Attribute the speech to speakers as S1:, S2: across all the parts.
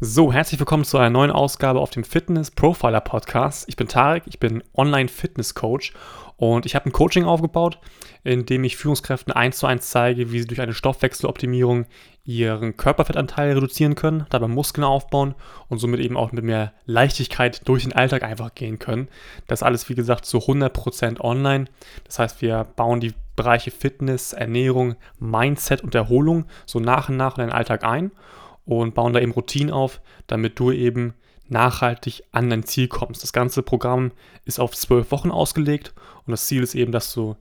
S1: So, herzlich willkommen zu einer neuen Ausgabe auf dem Fitness Profiler Podcast. Ich bin Tarek, ich bin Online Fitness Coach und ich habe ein Coaching aufgebaut, in dem ich Führungskräften eins zu eins zeige, wie sie durch eine Stoffwechseloptimierung ihren Körperfettanteil reduzieren können, dabei Muskeln aufbauen und somit eben auch mit mehr Leichtigkeit durch den Alltag einfach gehen können. Das alles, wie gesagt, zu 100% online. Das heißt, wir bauen die Bereiche Fitness, Ernährung, Mindset und Erholung so nach und nach in den Alltag ein und bauen da eben Routinen auf, damit du eben nachhaltig an dein Ziel kommst. Das ganze Programm ist auf zwölf Wochen ausgelegt und das Ziel ist eben, dass du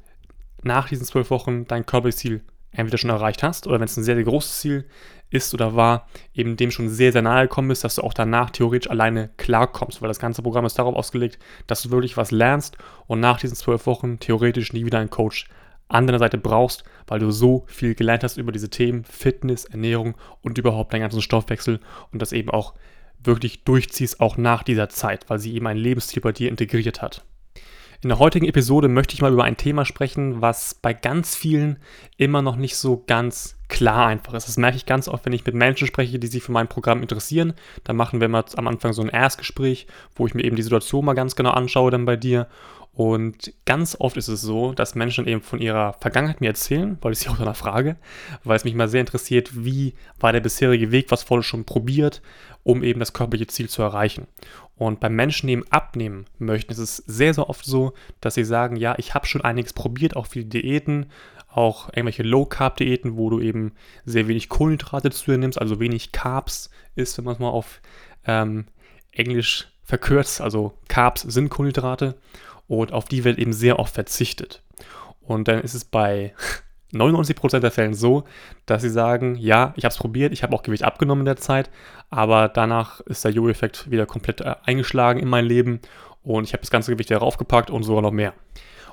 S1: nach diesen zwölf Wochen dein Körperziel entweder schon erreicht hast oder wenn es ein sehr, sehr großes Ziel ist oder war, eben dem schon sehr, sehr nahe gekommen bist, dass du auch danach theoretisch alleine klarkommst, weil das ganze Programm ist darauf ausgelegt, dass du wirklich was lernst und nach diesen zwölf Wochen theoretisch nie wieder einen Coach an deiner Seite brauchst, weil du so viel gelernt hast über diese Themen Fitness, Ernährung und überhaupt deinen ganzen Stoffwechsel und das eben auch wirklich durchziehst, auch nach dieser Zeit, weil sie eben ein Lebensstil bei dir integriert hat. In der heutigen Episode möchte ich mal über ein Thema sprechen, was bei ganz vielen immer noch nicht so ganz klar einfach ist. Das merke ich ganz oft, wenn ich mit Menschen spreche, die sich für mein Programm interessieren. Da machen wir mal am Anfang so ein Erstgespräch, wo ich mir eben die Situation mal ganz genau anschaue dann bei dir und ganz oft ist es so, dass Menschen eben von ihrer Vergangenheit mir erzählen, weil ich sie auch danach frage, weil es mich mal sehr interessiert, wie war der bisherige Weg, was wurde schon probiert, um eben das körperliche Ziel zu erreichen. Und beim Menschen, die eben abnehmen möchten, ist es sehr, sehr oft so, dass sie sagen, ja, ich habe schon einiges probiert, auch viele Diäten, auch irgendwelche Low-Carb-Diäten, wo du eben sehr wenig Kohlenhydrate zu dir nimmst, also wenig Carbs ist, wenn man es mal auf ähm, Englisch verkürzt, also Carbs sind Kohlenhydrate und auf die wird eben sehr oft verzichtet. Und dann ist es bei 99% der Fällen so, dass sie sagen, ja, ich habe es probiert, ich habe auch Gewicht abgenommen in der Zeit, aber danach ist der Jojo-Effekt wieder komplett äh, eingeschlagen in mein Leben und ich habe das ganze Gewicht wieder raufgepackt und sogar noch mehr.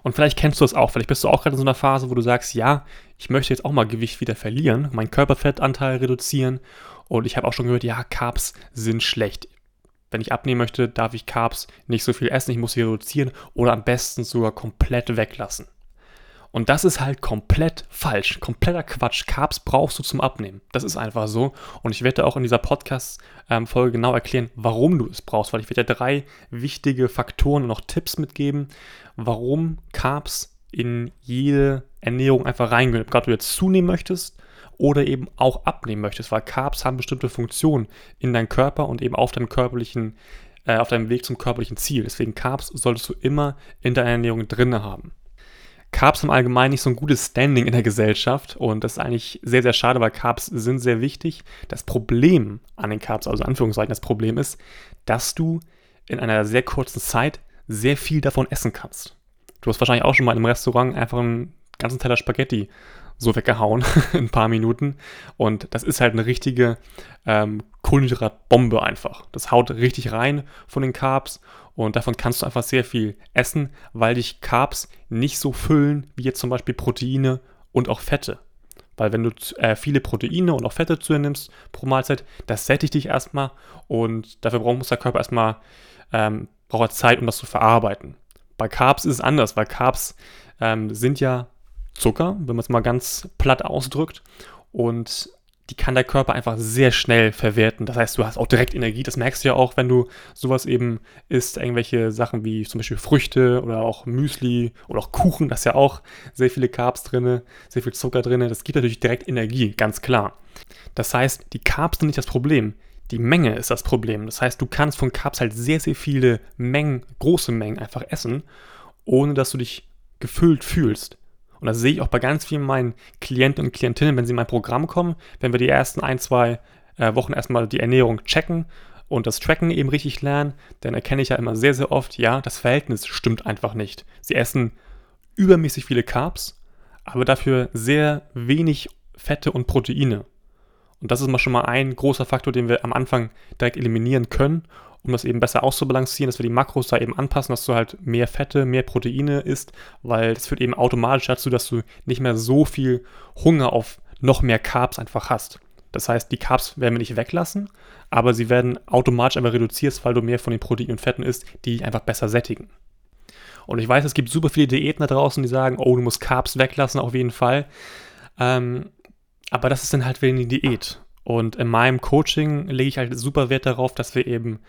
S1: Und vielleicht kennst du das auch, vielleicht bist du auch gerade in so einer Phase, wo du sagst, ja, ich möchte jetzt auch mal Gewicht wieder verlieren, meinen Körperfettanteil reduzieren und ich habe auch schon gehört, ja, Carbs sind schlecht wenn ich abnehmen möchte, darf ich Carbs nicht so viel essen, ich muss sie reduzieren oder am besten sogar komplett weglassen. Und das ist halt komplett falsch, kompletter Quatsch. Carbs brauchst du zum Abnehmen. Das ist einfach so. Und ich werde auch in dieser Podcast-Folge genau erklären, warum du es brauchst, weil ich werde dir drei wichtige Faktoren und noch Tipps mitgeben, warum Carbs in jede Ernährung einfach reingehören. Gerade du jetzt zunehmen möchtest oder eben auch abnehmen möchtest, weil Carbs haben bestimmte Funktionen in deinem Körper und eben auf deinem körperlichen, äh, auf deinem Weg zum körperlichen Ziel. Deswegen Carbs solltest du immer in deiner Ernährung drinne haben. Carbs haben allgemein nicht so ein gutes Standing in der Gesellschaft und das ist eigentlich sehr, sehr schade, weil Carbs sind sehr wichtig. Das Problem an den Carbs, also Anführungszeichen das Problem ist, dass du in einer sehr kurzen Zeit sehr viel davon essen kannst. Du hast wahrscheinlich auch schon mal einem Restaurant einfach einen ganzen Teller Spaghetti so weggehauen in ein paar Minuten. Und das ist halt eine richtige ähm, Kohlenhydratbombe einfach. Das haut richtig rein von den Carbs und davon kannst du einfach sehr viel essen, weil dich Carbs nicht so füllen wie jetzt zum Beispiel Proteine und auch Fette. Weil wenn du äh, viele Proteine und auch Fette zu dir nimmst pro Mahlzeit, das sättigt dich erstmal und dafür braucht der Körper erstmal ähm, braucht Zeit, um das zu verarbeiten. Bei Carbs ist es anders, weil Carbs ähm, sind ja Zucker, wenn man es mal ganz platt ausdrückt. Und die kann der Körper einfach sehr schnell verwerten. Das heißt, du hast auch direkt Energie. Das merkst du ja auch, wenn du sowas eben isst, irgendwelche Sachen wie zum Beispiel Früchte oder auch Müsli oder auch Kuchen. Da ist ja auch sehr viele Carbs drin, sehr viel Zucker drin. Das gibt natürlich direkt Energie, ganz klar. Das heißt, die Carbs sind nicht das Problem. Die Menge ist das Problem. Das heißt, du kannst von Carbs halt sehr, sehr viele Mengen, große Mengen einfach essen, ohne dass du dich gefüllt fühlst. Und das sehe ich auch bei ganz vielen meinen Klienten und Klientinnen, wenn sie in mein Programm kommen, wenn wir die ersten ein, zwei äh, Wochen erstmal die Ernährung checken und das Tracken eben richtig lernen, dann erkenne ich ja immer sehr, sehr oft, ja, das Verhältnis stimmt einfach nicht. Sie essen übermäßig viele Carbs, aber dafür sehr wenig Fette und Proteine. Und das ist mal schon mal ein großer Faktor, den wir am Anfang direkt eliminieren können um das eben besser auszubalancieren, dass wir die Makros da eben anpassen, dass du halt mehr Fette, mehr Proteine isst, weil das führt eben automatisch dazu, dass du nicht mehr so viel Hunger auf noch mehr Carbs einfach hast. Das heißt, die Carbs werden wir nicht weglassen, aber sie werden automatisch einfach reduziert, weil du mehr von den Proteinen und Fetten isst, die dich einfach besser sättigen. Und ich weiß, es gibt super viele Diäten da draußen, die sagen, oh, du musst Carbs weglassen, auf jeden Fall. Ähm, aber das ist dann halt wieder eine Diät. Und in meinem Coaching lege ich halt super Wert darauf, dass wir eben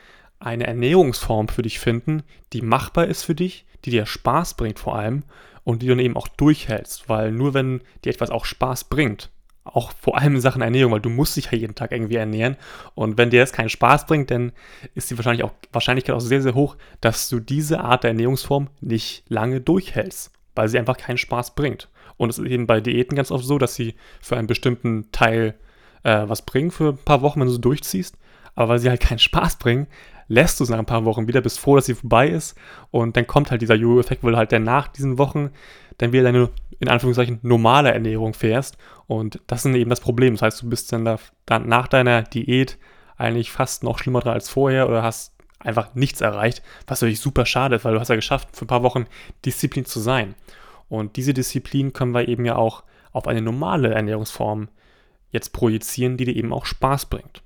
S1: eine Ernährungsform für dich finden, die machbar ist für dich, die dir Spaß bringt vor allem und die du dann eben auch durchhältst, weil nur wenn dir etwas auch Spaß bringt, auch vor allem in Sachen Ernährung, weil du musst dich ja jeden Tag irgendwie ernähren und wenn dir das keinen Spaß bringt, dann ist die wahrscheinlich auch, Wahrscheinlichkeit auch sehr, sehr hoch, dass du diese Art der Ernährungsform nicht lange durchhältst, weil sie einfach keinen Spaß bringt. Und es ist eben bei Diäten ganz oft so, dass sie für einen bestimmten Teil äh, was bringen für ein paar Wochen, wenn du sie durchziehst, aber weil sie halt keinen Spaß bringen, lässt du es nach ein paar Wochen wieder, bist froh, dass sie vorbei ist und dann kommt halt dieser Jojo-Effekt, weil du halt dann nach diesen Wochen dann wieder deine, in Anführungszeichen, normale Ernährung fährst und das ist eben das Problem. Das heißt, du bist dann, da, dann nach deiner Diät eigentlich fast noch schlimmer dran als vorher oder hast einfach nichts erreicht, was natürlich super schade ist, weil du hast ja geschafft, für ein paar Wochen Disziplin zu sein. Und diese Disziplin können wir eben ja auch auf eine normale Ernährungsform jetzt projizieren, die dir eben auch Spaß bringt.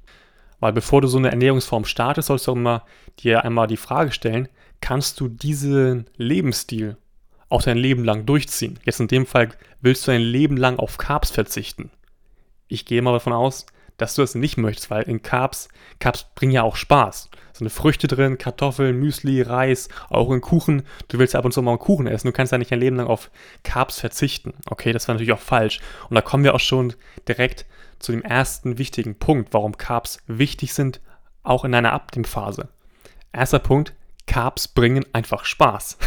S1: Weil bevor du so eine Ernährungsform startest, sollst du auch immer dir einmal die Frage stellen, kannst du diesen Lebensstil auch dein Leben lang durchziehen? Jetzt in dem Fall willst du ein Leben lang auf Carbs verzichten. Ich gehe mal davon aus, dass du das nicht möchtest, weil in Carbs, Carbs bringen ja auch Spaß. So eine Früchte drin, Kartoffeln, Müsli, Reis, auch in Kuchen. Du willst ab und zu mal einen Kuchen essen. Du kannst ja nicht ein Leben lang auf Carbs verzichten. Okay, das war natürlich auch falsch. Und da kommen wir auch schon direkt zu dem ersten wichtigen Punkt, warum Carbs wichtig sind, auch in einer Abnehmphase. Erster Punkt, Carbs bringen einfach Spaß.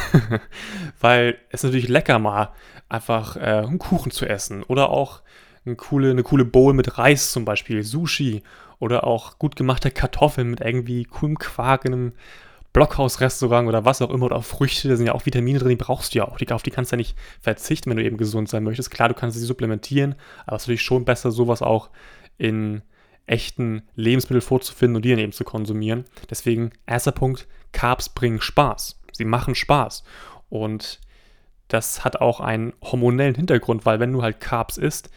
S1: Weil es natürlich lecker mal einfach äh, einen Kuchen zu essen oder auch eine coole, eine coole Bowl mit Reis zum Beispiel, Sushi oder auch gut gemachte Kartoffeln mit irgendwie coolem Quark in einem Blockhausrestaurant oder was auch immer oder auch Früchte, da sind ja auch Vitamine drin, die brauchst du ja auch. Die, auf die kannst du ja nicht verzichten, wenn du eben gesund sein möchtest. Klar, du kannst sie supplementieren, aber es ist natürlich schon besser, sowas auch in echten Lebensmitteln vorzufinden und die dann eben zu konsumieren. Deswegen, erster Punkt, Carbs bringen Spaß. Sie machen Spaß. Und das hat auch einen hormonellen Hintergrund, weil wenn du halt Carbs isst,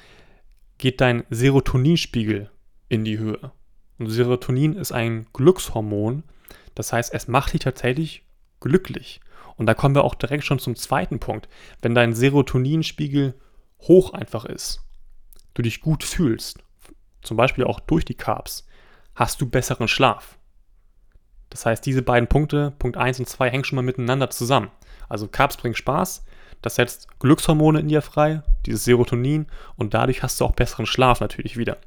S1: geht dein Serotoninspiegel in die Höhe. Und Serotonin ist ein Glückshormon, das heißt, es macht dich tatsächlich glücklich. Und da kommen wir auch direkt schon zum zweiten Punkt. Wenn dein Serotoninspiegel hoch einfach ist, du dich gut fühlst, zum Beispiel auch durch die Carbs, hast du besseren Schlaf. Das heißt, diese beiden Punkte, Punkt 1 und 2, hängen schon mal miteinander zusammen. Also Carbs bringen Spaß, das setzt Glückshormone in dir frei, dieses Serotonin, und dadurch hast du auch besseren Schlaf natürlich wieder.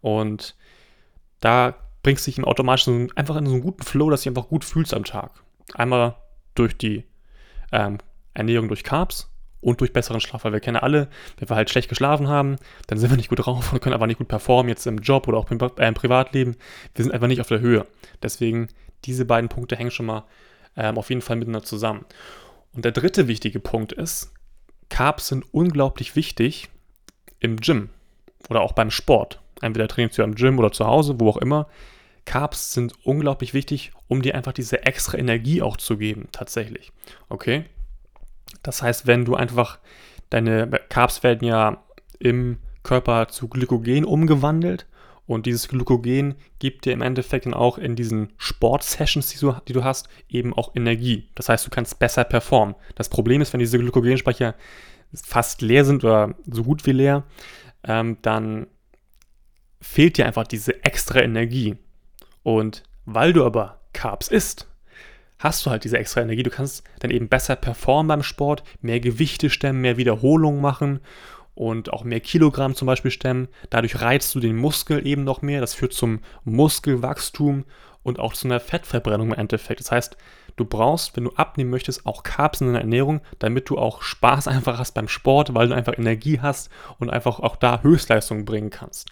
S1: Und da bringst du dich automatisch so, einfach in so einen guten Flow, dass du dich einfach gut fühlst am Tag. Einmal durch die ähm, Ernährung durch Carbs und durch besseren Schlaf, weil wir kennen alle, wenn wir halt schlecht geschlafen haben, dann sind wir nicht gut drauf und können einfach nicht gut performen, jetzt im Job oder auch im, äh, im Privatleben. Wir sind einfach nicht auf der Höhe. Deswegen, diese beiden Punkte hängen schon mal ähm, auf jeden Fall miteinander zusammen. Und der dritte wichtige Punkt ist, Carbs sind unglaublich wichtig im Gym oder auch beim Sport. Entweder trainierst du im Gym oder zu Hause, wo auch immer. Carbs sind unglaublich wichtig, um dir einfach diese extra Energie auch zu geben, tatsächlich. Okay? Das heißt, wenn du einfach deine Carbs werden ja im Körper zu Glykogen umgewandelt und dieses Glykogen gibt dir im Endeffekt dann auch in diesen Sportsessions, die du, die du hast, eben auch Energie. Das heißt, du kannst besser performen. Das Problem ist, wenn diese Glykogenspeicher fast leer sind oder so gut wie leer, ähm, dann fehlt dir einfach diese extra Energie. Und weil du aber Carbs isst, hast du halt diese extra Energie. Du kannst dann eben besser performen beim Sport, mehr Gewichte stemmen, mehr Wiederholungen machen und auch mehr Kilogramm zum Beispiel stemmen. Dadurch reizt du den Muskel eben noch mehr. Das führt zum Muskelwachstum und auch zu einer Fettverbrennung im Endeffekt. Das heißt, du brauchst, wenn du abnehmen möchtest, auch Carbs in deiner Ernährung, damit du auch Spaß einfach hast beim Sport, weil du einfach Energie hast und einfach auch da Höchstleistungen bringen kannst.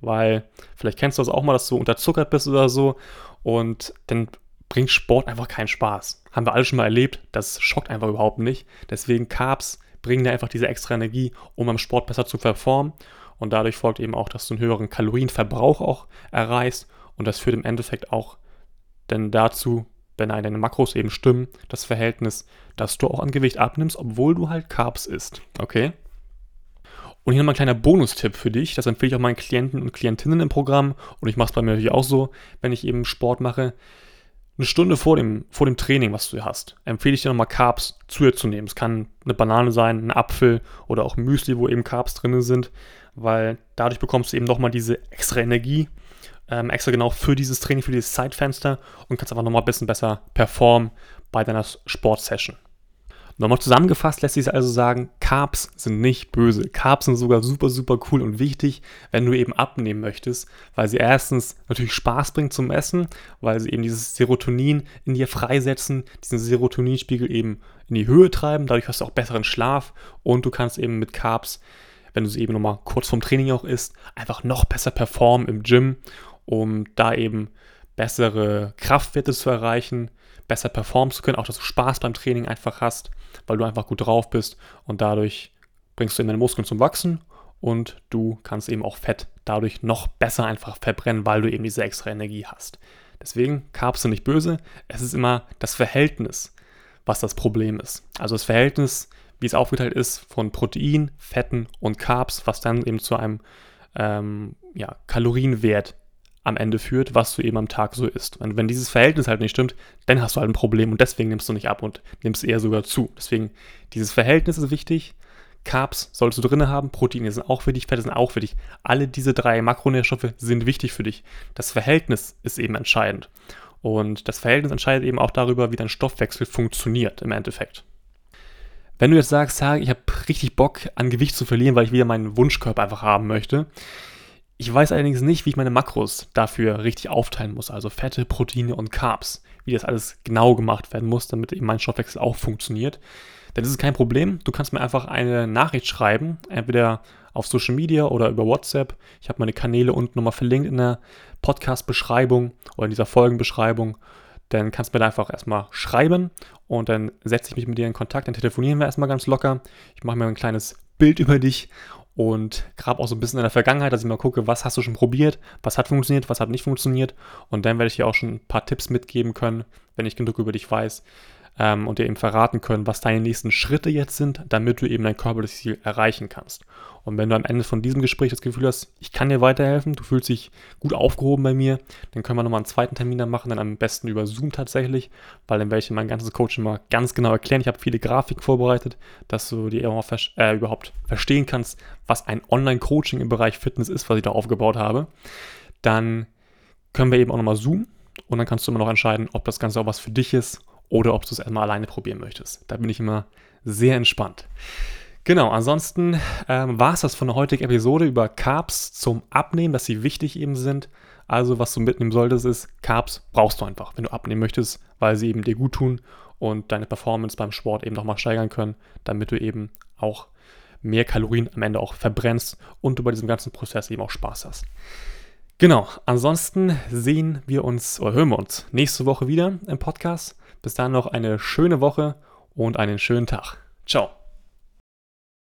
S1: Weil vielleicht kennst du das auch mal, dass du unterzuckert bist oder so und dann bringt Sport einfach keinen Spaß. Haben wir alle schon mal erlebt, das schockt einfach überhaupt nicht. Deswegen Carbs bringen dir einfach diese extra Energie, um am Sport besser zu performen. Und dadurch folgt eben auch, dass du einen höheren Kalorienverbrauch auch erreichst. Und das führt im Endeffekt auch dann dazu, wenn deine Makros eben stimmen, das Verhältnis, dass du auch an Gewicht abnimmst, obwohl du halt Carbs isst. Okay? Und hier nochmal ein kleiner Bonustipp für dich. Das empfehle ich auch meinen Klienten und Klientinnen im Programm. Und ich mache es bei mir natürlich auch so, wenn ich eben Sport mache eine Stunde vor dem, vor dem Training, was du hast, empfehle ich dir nochmal Carbs zu dir zu nehmen. Es kann eine Banane sein, ein Apfel oder auch Müsli, wo eben Carbs drin sind. weil dadurch bekommst du eben nochmal diese extra Energie, ähm, extra genau für dieses Training, für dieses Zeitfenster und kannst einfach nochmal ein bisschen besser performen bei deiner Sportsession. Nochmal zusammengefasst lässt sich also sagen, Carbs sind nicht böse. Carbs sind sogar super, super cool und wichtig, wenn du eben abnehmen möchtest, weil sie erstens natürlich Spaß bringen zum Essen, weil sie eben dieses Serotonin in dir freisetzen, diesen Serotoninspiegel eben in die Höhe treiben, dadurch hast du auch besseren Schlaf und du kannst eben mit Carbs, wenn du sie eben nochmal kurz vorm Training auch isst, einfach noch besser performen im Gym, um da eben bessere Kraftwerte zu erreichen, besser performen zu können, auch dass du Spaß beim Training einfach hast, weil du einfach gut drauf bist und dadurch bringst du eben deine Muskeln zum Wachsen und du kannst eben auch Fett dadurch noch besser einfach verbrennen, weil du eben diese extra Energie hast. Deswegen, Carbs sind nicht böse, es ist immer das Verhältnis, was das Problem ist. Also das Verhältnis, wie es aufgeteilt ist von Protein, Fetten und Carbs, was dann eben zu einem ähm, ja, Kalorienwert am Ende führt, was du eben am Tag so isst. Und wenn dieses Verhältnis halt nicht stimmt, dann hast du halt ein Problem und deswegen nimmst du nicht ab und nimmst eher sogar zu. Deswegen, dieses Verhältnis ist wichtig. Carbs solltest du drin haben, Proteine sind auch für dich, Fette sind auch für dich. Alle diese drei Makronährstoffe sind wichtig für dich. Das Verhältnis ist eben entscheidend. Und das Verhältnis entscheidet eben auch darüber, wie dein Stoffwechsel funktioniert im Endeffekt. Wenn du jetzt sagst, ich habe richtig Bock an Gewicht zu verlieren, weil ich wieder meinen Wunschkörper einfach haben möchte, ich weiß allerdings nicht, wie ich meine Makros dafür richtig aufteilen muss, also Fette, Proteine und Carbs, wie das alles genau gemacht werden muss, damit eben mein Stoffwechsel auch funktioniert. Denn das ist kein Problem. Du kannst mir einfach eine Nachricht schreiben, entweder auf Social Media oder über WhatsApp. Ich habe meine Kanäle unten nochmal verlinkt in der Podcast-Beschreibung oder in dieser Folgenbeschreibung. Dann kannst du mir da einfach erstmal schreiben und dann setze ich mich mit dir in Kontakt. Dann telefonieren wir erstmal ganz locker. Ich mache mir ein kleines Bild über dich und grabe auch so ein bisschen in der Vergangenheit, dass ich mal gucke, was hast du schon probiert, was hat funktioniert, was hat nicht funktioniert. Und dann werde ich dir auch schon ein paar Tipps mitgeben können, wenn ich genug über dich weiß ähm, und dir eben verraten können, was deine nächsten Schritte jetzt sind, damit du eben dein körperliches Ziel erreichen kannst. Und wenn du am Ende von diesem Gespräch das Gefühl hast, ich kann dir weiterhelfen, du fühlst dich gut aufgehoben bei mir, dann können wir nochmal einen zweiten Termin dann machen, dann am besten über Zoom tatsächlich, weil dann werde ich mein ganzes Coaching mal ganz genau erklären. Ich habe viele Grafiken vorbereitet, dass du dir äh, überhaupt verstehen kannst, was ein Online-Coaching im Bereich Fitness ist, was ich da aufgebaut habe. Dann können wir eben auch nochmal zoomen und dann kannst du immer noch entscheiden, ob das Ganze auch was für dich ist oder ob du es erstmal alleine probieren möchtest. Da bin ich immer sehr entspannt. Genau, ansonsten ähm, war es das von der heutigen Episode über Carbs zum Abnehmen, dass sie wichtig eben sind. Also was du mitnehmen solltest ist, Carbs brauchst du einfach, wenn du abnehmen möchtest, weil sie eben dir gut tun und deine Performance beim Sport eben nochmal steigern können, damit du eben auch mehr Kalorien am Ende auch verbrennst und du bei diesem ganzen Prozess eben auch Spaß hast. Genau, ansonsten sehen wir uns oder hören wir uns nächste Woche wieder im Podcast. Bis dahin noch eine schöne Woche und einen schönen Tag. Ciao.